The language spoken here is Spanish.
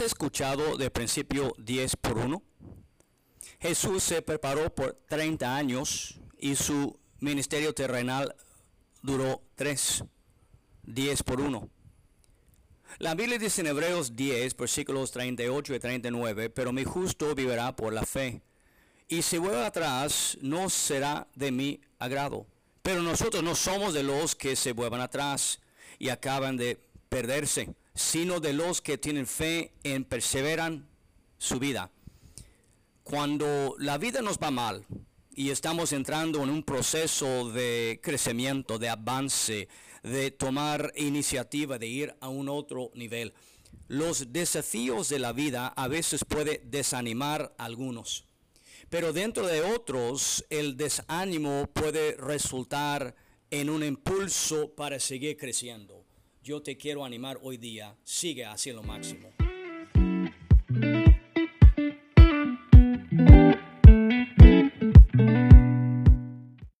escuchado de principio 10 por 1? Jesús se preparó por 30 años y su ministerio terrenal duró 3, 10 por 1. La Biblia dice en Hebreos 10, versículos 38 y 39, pero mi justo vivirá por la fe. Y si vuelve atrás, no será de mi agrado. Pero nosotros no somos de los que se vuelvan atrás y acaban de perderse, sino de los que tienen fe en perseveran su vida. Cuando la vida nos va mal y estamos entrando en un proceso de crecimiento, de avance, de tomar iniciativa, de ir a un otro nivel, los desafíos de la vida a veces puede desanimar a algunos. Pero dentro de otros, el desánimo puede resultar en un impulso para seguir creciendo. Yo te quiero animar hoy día, sigue hacia lo máximo.